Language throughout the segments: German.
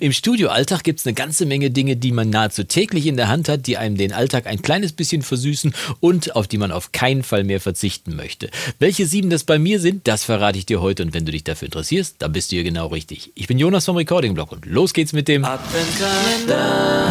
Im Studioalltag gibt es eine ganze Menge Dinge, die man nahezu täglich in der Hand hat, die einem den Alltag ein kleines bisschen versüßen und auf die man auf keinen Fall mehr verzichten möchte. Welche sieben das bei mir sind, das verrate ich dir heute und wenn du dich dafür interessierst, dann bist du hier genau richtig. Ich bin Jonas vom Recording Blog und los geht's mit dem Adventkalender.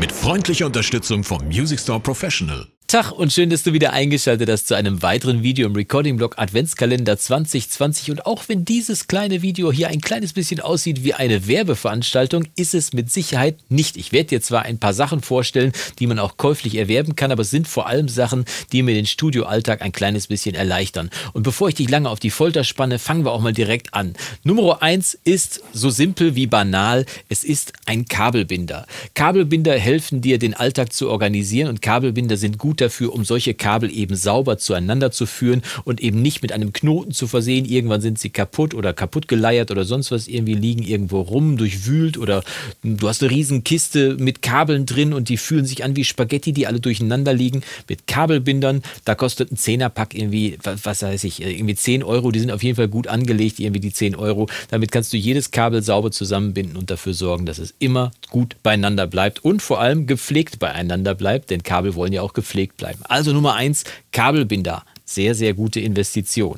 Mit freundlicher Unterstützung vom Music Store Professional. Tag und schön, dass du wieder eingeschaltet hast zu einem weiteren Video im Recording-Blog Adventskalender 2020. Und auch wenn dieses kleine Video hier ein kleines bisschen aussieht wie eine Werbeveranstaltung, ist es mit Sicherheit nicht. Ich werde dir zwar ein paar Sachen vorstellen, die man auch käuflich erwerben kann, aber es sind vor allem Sachen, die mir den Studioalltag ein kleines bisschen erleichtern. Und bevor ich dich lange auf die Folter spanne, fangen wir auch mal direkt an. Nummer 1 ist so simpel wie banal. Es ist ein Kabelbinder. Kabelbinder helfen dir, den Alltag zu organisieren und Kabelbinder sind gut dafür, um solche Kabel eben sauber zueinander zu führen und eben nicht mit einem Knoten zu versehen. Irgendwann sind sie kaputt oder kaputt geleiert oder sonst was irgendwie liegen irgendwo rum, durchwühlt oder du hast eine riesen Kiste mit Kabeln drin und die fühlen sich an wie Spaghetti, die alle durcheinander liegen mit Kabelbindern. Da kostet ein Zehnerpack irgendwie, was weiß ich, irgendwie 10 Euro. Die sind auf jeden Fall gut angelegt, irgendwie die 10 Euro. Damit kannst du jedes Kabel sauber zusammenbinden und dafür sorgen, dass es immer gut beieinander bleibt und vor allem gepflegt beieinander bleibt, denn Kabel wollen ja auch gepflegt gepflegt bleiben. Also Nummer eins, Kabelbinder. Sehr, sehr gute Investition.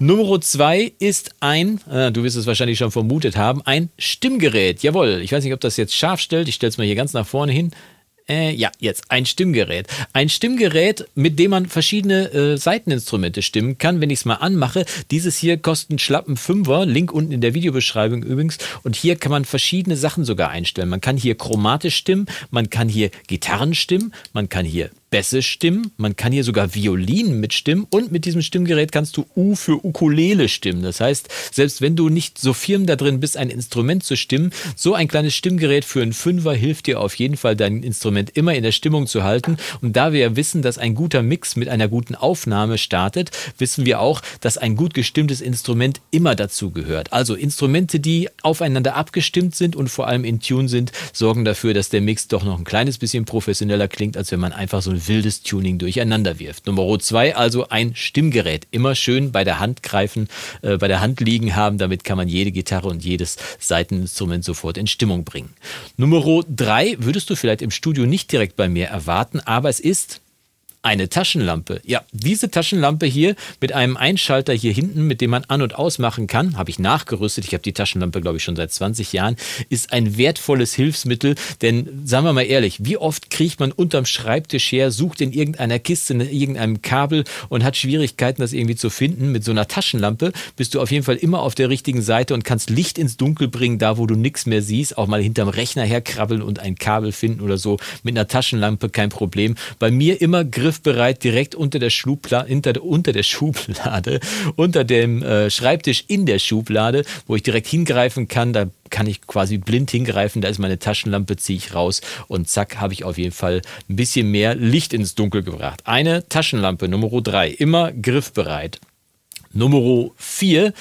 Nummer zwei ist ein, äh, du wirst es wahrscheinlich schon vermutet haben, ein Stimmgerät. Jawohl, ich weiß nicht, ob das jetzt scharf stellt. Ich stelle es mal hier ganz nach vorne hin. Äh, ja, jetzt ein Stimmgerät. Ein Stimmgerät, mit dem man verschiedene äh, Seiteninstrumente stimmen kann. Wenn ich es mal anmache, dieses hier kostet einen schlappen Fünfer, Link unten in der Videobeschreibung übrigens. Und hier kann man verschiedene Sachen sogar einstellen. Man kann hier chromatisch stimmen, man kann hier Gitarren stimmen, man kann hier Bässe stimmen, man kann hier sogar Violinen mitstimmen und mit diesem Stimmgerät kannst du U für Ukulele stimmen. Das heißt, selbst wenn du nicht so firm da drin bist, ein Instrument zu stimmen, so ein kleines Stimmgerät für einen Fünfer hilft dir auf jeden Fall, dein Instrument immer in der Stimmung zu halten. Und da wir ja wissen, dass ein guter Mix mit einer guten Aufnahme startet, wissen wir auch, dass ein gut gestimmtes Instrument immer dazu gehört. Also Instrumente, die aufeinander abgestimmt sind und vor allem in Tune sind, sorgen dafür, dass der Mix doch noch ein kleines bisschen professioneller klingt, als wenn man einfach so ein wildes Tuning durcheinander wirft. Nummer zwei, also ein Stimmgerät. Immer schön bei der Hand greifen, äh, bei der Hand liegen haben. Damit kann man jede Gitarre und jedes Seiteninstrument sofort in Stimmung bringen. Nummer drei würdest du vielleicht im Studio nicht direkt bei mir erwarten, aber es ist eine Taschenlampe. Ja, diese Taschenlampe hier mit einem Einschalter hier hinten, mit dem man an- und ausmachen kann, habe ich nachgerüstet. Ich habe die Taschenlampe, glaube ich, schon seit 20 Jahren, ist ein wertvolles Hilfsmittel. Denn, sagen wir mal ehrlich, wie oft kriegt man unterm Schreibtisch her, sucht in irgendeiner Kiste, in irgendeinem Kabel und hat Schwierigkeiten, das irgendwie zu finden. Mit so einer Taschenlampe bist du auf jeden Fall immer auf der richtigen Seite und kannst Licht ins Dunkel bringen, da wo du nichts mehr siehst. Auch mal hinterm Rechner herkrabbeln und ein Kabel finden oder so. Mit einer Taschenlampe kein Problem. Bei mir immer Griff griffbereit direkt unter der, Schubla hinter, unter der Schublade, unter dem äh, Schreibtisch in der Schublade, wo ich direkt hingreifen kann. Da kann ich quasi blind hingreifen, da ist meine Taschenlampe, ziehe ich raus und zack, habe ich auf jeden Fall ein bisschen mehr Licht ins Dunkel gebracht. Eine Taschenlampe, Nummer drei, immer griffbereit. Nummer vier,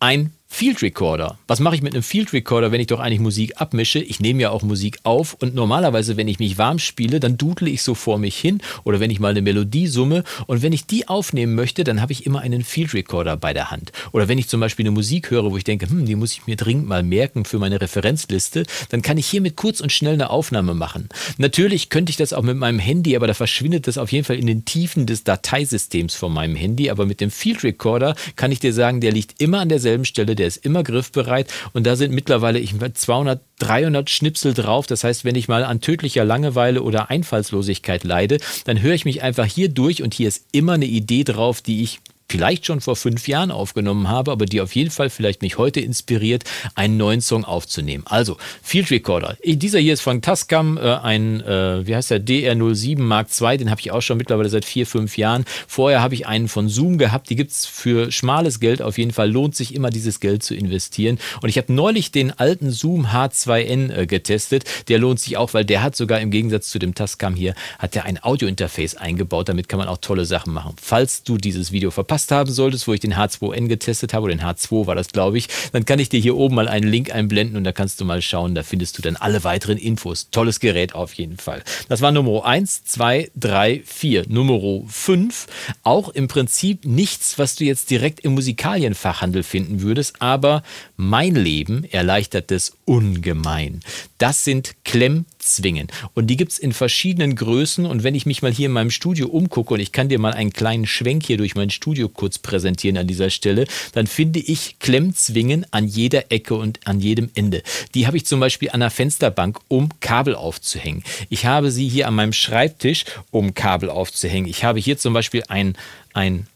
ein Field Recorder. Was mache ich mit einem Field Recorder, wenn ich doch eigentlich Musik abmische? Ich nehme ja auch Musik auf und normalerweise, wenn ich mich warm spiele, dann dudle ich so vor mich hin oder wenn ich mal eine Melodie summe und wenn ich die aufnehmen möchte, dann habe ich immer einen Field Recorder bei der Hand. Oder wenn ich zum Beispiel eine Musik höre, wo ich denke, hm, die muss ich mir dringend mal merken für meine Referenzliste, dann kann ich hiermit kurz und schnell eine Aufnahme machen. Natürlich könnte ich das auch mit meinem Handy, aber da verschwindet das auf jeden Fall in den Tiefen des Dateisystems von meinem Handy. Aber mit dem Field Recorder kann ich dir sagen, der liegt immer an derselben Stelle der ist immer griffbereit und da sind mittlerweile ich 200, 300 Schnipsel drauf. Das heißt, wenn ich mal an tödlicher Langeweile oder Einfallslosigkeit leide, dann höre ich mich einfach hier durch und hier ist immer eine Idee drauf, die ich vielleicht schon vor fünf Jahren aufgenommen habe, aber die auf jeden Fall vielleicht mich heute inspiriert, einen neuen Song aufzunehmen. Also Field Recorder. Dieser hier ist von Tascam, äh, ein, äh, wie heißt der, DR07 Mark II, den habe ich auch schon mittlerweile seit vier, fünf Jahren. Vorher habe ich einen von Zoom gehabt, die gibt es für schmales Geld auf jeden Fall, lohnt sich immer dieses Geld zu investieren. Und ich habe neulich den alten Zoom H2N äh, getestet, der lohnt sich auch, weil der hat sogar im Gegensatz zu dem Tascam hier, hat der ein Audio-Interface eingebaut, damit kann man auch tolle Sachen machen. Falls du dieses Video verpasst verpasst haben solltest, wo ich den H2N getestet habe, oder den H2 war das, glaube ich, dann kann ich dir hier oben mal einen Link einblenden und da kannst du mal schauen, da findest du dann alle weiteren Infos. Tolles Gerät auf jeden Fall. Das war Nummer 1, 2, 3, 4. Nummer 5, auch im Prinzip nichts, was du jetzt direkt im Musikalienfachhandel finden würdest, aber mein Leben erleichtert es ungemein. Das sind Klemmzwingen. Und die gibt es in verschiedenen Größen. Und wenn ich mich mal hier in meinem Studio umgucke und ich kann dir mal einen kleinen Schwenk hier durch mein Studio kurz präsentieren an dieser Stelle, dann finde ich Klemmzwingen an jeder Ecke und an jedem Ende. Die habe ich zum Beispiel an der Fensterbank, um Kabel aufzuhängen. Ich habe sie hier an meinem Schreibtisch, um Kabel aufzuhängen. Ich habe hier zum Beispiel ein, ein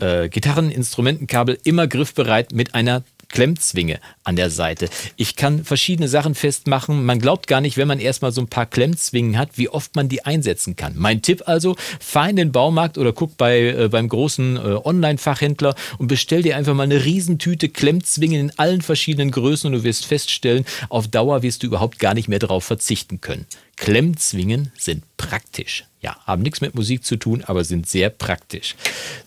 äh, Gitarreninstrumentenkabel immer griffbereit mit einer Klemmzwinge an der Seite. Ich kann verschiedene Sachen festmachen. Man glaubt gar nicht, wenn man erstmal so ein paar Klemmzwingen hat, wie oft man die einsetzen kann. Mein Tipp also, fahr in den Baumarkt oder guck bei, äh, beim großen äh, Online-Fachhändler und bestell dir einfach mal eine Riesentüte Klemmzwingen in allen verschiedenen Größen und du wirst feststellen, auf Dauer wirst du überhaupt gar nicht mehr darauf verzichten können. Klemmzwingen sind praktisch. Ja, haben nichts mit Musik zu tun, aber sind sehr praktisch.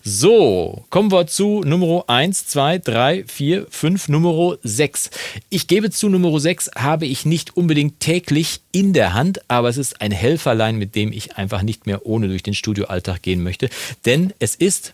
So, kommen wir zu Nummer 1, 2, 3, 4, 5, Nummer 6. Ich gebe zu, Nummer 6 habe ich nicht unbedingt täglich in der Hand, aber es ist ein Helferlein, mit dem ich einfach nicht mehr ohne durch den Studioalltag gehen möchte. Denn es ist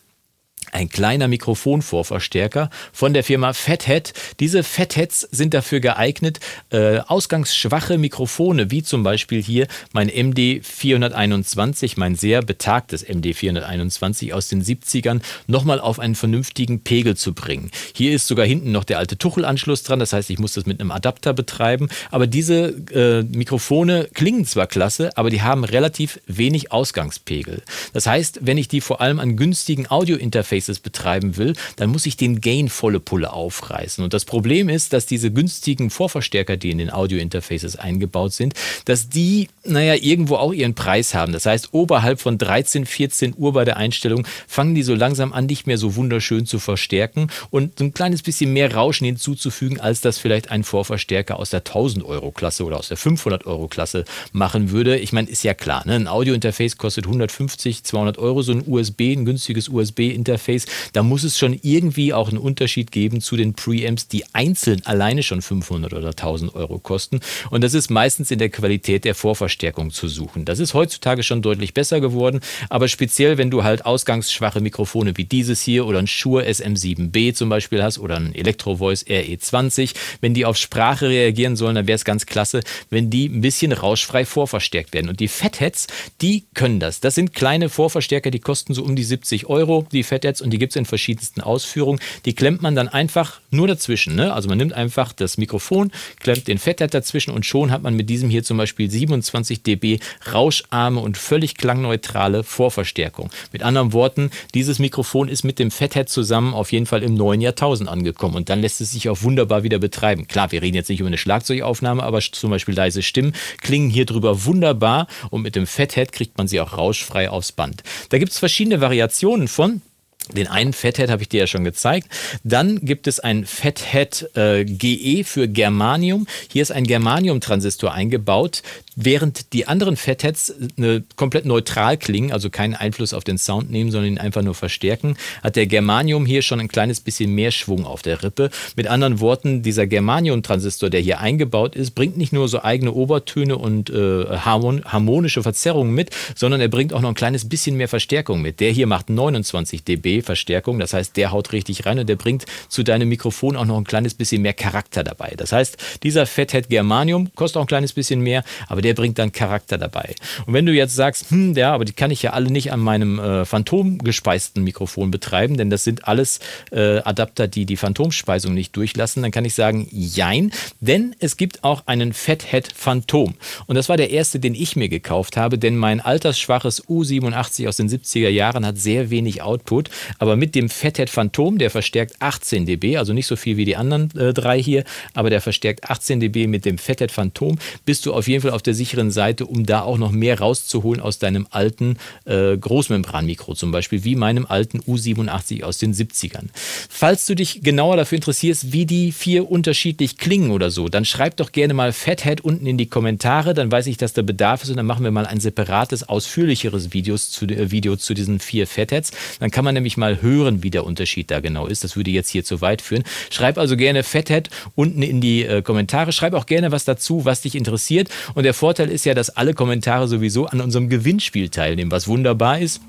ein kleiner Mikrofonvorverstärker von der Firma Fathead. Diese Fatheads sind dafür geeignet, äh, ausgangsschwache Mikrofone, wie zum Beispiel hier mein MD421, mein sehr betagtes MD421 aus den 70ern, nochmal auf einen vernünftigen Pegel zu bringen. Hier ist sogar hinten noch der alte Tuchelanschluss dran, das heißt, ich muss das mit einem Adapter betreiben. Aber diese äh, Mikrofone klingen zwar klasse, aber die haben relativ wenig Ausgangspegel. Das heißt, wenn ich die vor allem an günstigen Audiointerfaces Interfaces betreiben will, dann muss ich den Gain volle Pulle aufreißen. Und das Problem ist, dass diese günstigen Vorverstärker, die in den Audio-Interfaces eingebaut sind, dass die, naja, irgendwo auch ihren Preis haben. Das heißt, oberhalb von 13, 14 Uhr bei der Einstellung fangen die so langsam an, nicht mehr so wunderschön zu verstärken und ein kleines bisschen mehr Rauschen hinzuzufügen, als das vielleicht ein Vorverstärker aus der 1000 Euro Klasse oder aus der 500 Euro Klasse machen würde. Ich meine, ist ja klar, ne? ein Audio-Interface kostet 150, 200 Euro, so ein USB, ein günstiges USB-Interface Interface, da muss es schon irgendwie auch einen Unterschied geben zu den Preamps, die einzeln alleine schon 500 oder 1000 Euro kosten. Und das ist meistens in der Qualität der Vorverstärkung zu suchen. Das ist heutzutage schon deutlich besser geworden, aber speziell, wenn du halt ausgangsschwache Mikrofone wie dieses hier oder ein Shure SM7B zum Beispiel hast oder ein Electro Voice RE20, wenn die auf Sprache reagieren sollen, dann wäre es ganz klasse, wenn die ein bisschen rauschfrei vorverstärkt werden. Und die Fatheads, die können das. Das sind kleine Vorverstärker, die kosten so um die 70 Euro, die Fatheads und die gibt es in verschiedensten Ausführungen. Die klemmt man dann einfach nur dazwischen. Ne? Also man nimmt einfach das Mikrofon, klemmt den Fettheit dazwischen und schon hat man mit diesem hier zum Beispiel 27 dB rauscharme und völlig klangneutrale Vorverstärkung. Mit anderen Worten, dieses Mikrofon ist mit dem Fathead zusammen auf jeden Fall im neuen Jahrtausend angekommen und dann lässt es sich auch wunderbar wieder betreiben. Klar, wir reden jetzt nicht über eine Schlagzeugaufnahme, aber zum Beispiel leise Stimmen klingen hier drüber wunderbar und mit dem Fathead kriegt man sie auch rauschfrei aufs Band. Da gibt es verschiedene Variationen von. Den einen Fathead habe ich dir ja schon gezeigt. Dann gibt es ein Fathead äh, GE für Germanium. Hier ist ein Germanium-Transistor eingebaut, während die anderen Fatheads eine, komplett neutral klingen, also keinen Einfluss auf den Sound nehmen, sondern ihn einfach nur verstärken, hat der Germanium hier schon ein kleines bisschen mehr Schwung auf der Rippe. Mit anderen Worten, dieser Germanium-Transistor, der hier eingebaut ist, bringt nicht nur so eigene Obertöne und äh, harmonische Verzerrungen mit, sondern er bringt auch noch ein kleines bisschen mehr Verstärkung mit. Der hier macht 29 dB Verstärkung. Das heißt, der haut richtig rein und der bringt zu deinem Mikrofon auch noch ein kleines bisschen mehr Charakter dabei. Das heißt, dieser Fathead Germanium kostet auch ein kleines bisschen mehr, aber der bringt dann Charakter dabei. Und wenn du jetzt sagst, hm, ja, aber die kann ich ja alle nicht an meinem äh, phantomgespeisten Mikrofon betreiben, denn das sind alles äh, Adapter, die die Phantomspeisung nicht durchlassen, dann kann ich sagen, jein, denn es gibt auch einen Fathead Phantom. Und das war der erste, den ich mir gekauft habe, denn mein altersschwaches U87 aus den 70er Jahren hat sehr wenig Output aber mit dem Fathead Phantom, der verstärkt 18 dB, also nicht so viel wie die anderen äh, drei hier, aber der verstärkt 18 dB mit dem Fathead Phantom, bist du auf jeden Fall auf der sicheren Seite, um da auch noch mehr rauszuholen aus deinem alten äh, Großmembranmikro, zum Beispiel wie meinem alten U87 aus den 70ern. Falls du dich genauer dafür interessierst, wie die vier unterschiedlich klingen oder so, dann schreib doch gerne mal Fathead unten in die Kommentare, dann weiß ich, dass der Bedarf ist und dann machen wir mal ein separates, ausführlicheres Videos zu, äh, Video zu diesen vier Fatheads. Dann kann man nämlich ich mal hören, wie der Unterschied da genau ist. Das würde jetzt hier zu weit führen. Schreib also gerne Fathead unten in die äh, Kommentare. Schreib auch gerne was dazu, was dich interessiert. Und der Vorteil ist ja, dass alle Kommentare sowieso an unserem Gewinnspiel teilnehmen, was wunderbar ist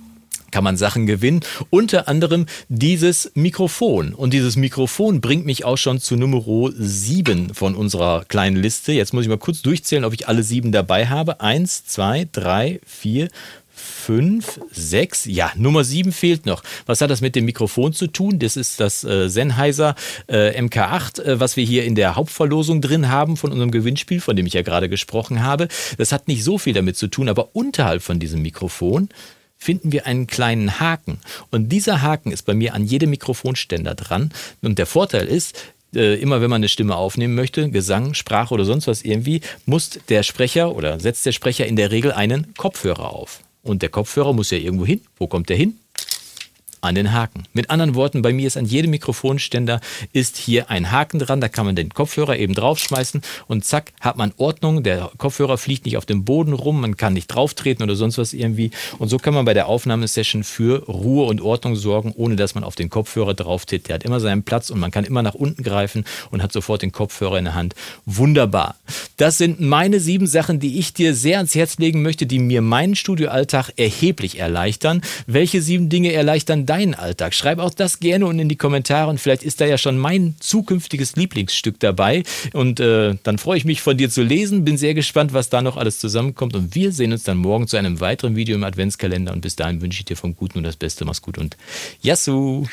kann man Sachen gewinnen. Unter anderem dieses Mikrofon. Und dieses Mikrofon bringt mich auch schon zu Nummer 7 von unserer kleinen Liste. Jetzt muss ich mal kurz durchzählen, ob ich alle sieben dabei habe. Eins, zwei, drei, vier, fünf, sechs. Ja, Nummer sieben fehlt noch. Was hat das mit dem Mikrofon zu tun? Das ist das äh, Sennheiser äh, MK8, äh, was wir hier in der Hauptverlosung drin haben von unserem Gewinnspiel, von dem ich ja gerade gesprochen habe. Das hat nicht so viel damit zu tun, aber unterhalb von diesem Mikrofon finden wir einen kleinen Haken. Und dieser Haken ist bei mir an jedem Mikrofonständer dran. Und der Vorteil ist, äh, immer wenn man eine Stimme aufnehmen möchte, Gesang, Sprache oder sonst was irgendwie, muss der Sprecher oder setzt der Sprecher in der Regel einen Kopfhörer auf. Und der Kopfhörer muss ja irgendwo hin. Wo kommt der hin? An den Haken. Mit anderen Worten, bei mir ist an jedem Mikrofonständer ist hier ein Haken dran, da kann man den Kopfhörer eben draufschmeißen und zack, hat man Ordnung. Der Kopfhörer fliegt nicht auf dem Boden rum, man kann nicht drauftreten oder sonst was irgendwie. Und so kann man bei der Aufnahmesession für Ruhe und Ordnung sorgen, ohne dass man auf den Kopfhörer drauf tritt. Der hat immer seinen Platz und man kann immer nach unten greifen und hat sofort den Kopfhörer in der Hand. Wunderbar. Das sind meine sieben Sachen, die ich dir sehr ans Herz legen möchte, die mir meinen Studioalltag erheblich erleichtern. Welche sieben Dinge erleichtern deinen Alltag? Schreib auch das gerne unten in die Kommentare und vielleicht ist da ja schon mein zukünftiges Lieblingsstück dabei. Und äh, dann freue ich mich von dir zu lesen, bin sehr gespannt, was da noch alles zusammenkommt. Und wir sehen uns dann morgen zu einem weiteren Video im Adventskalender. Und bis dahin wünsche ich dir vom Guten und das Beste. Mach's gut und Yassou!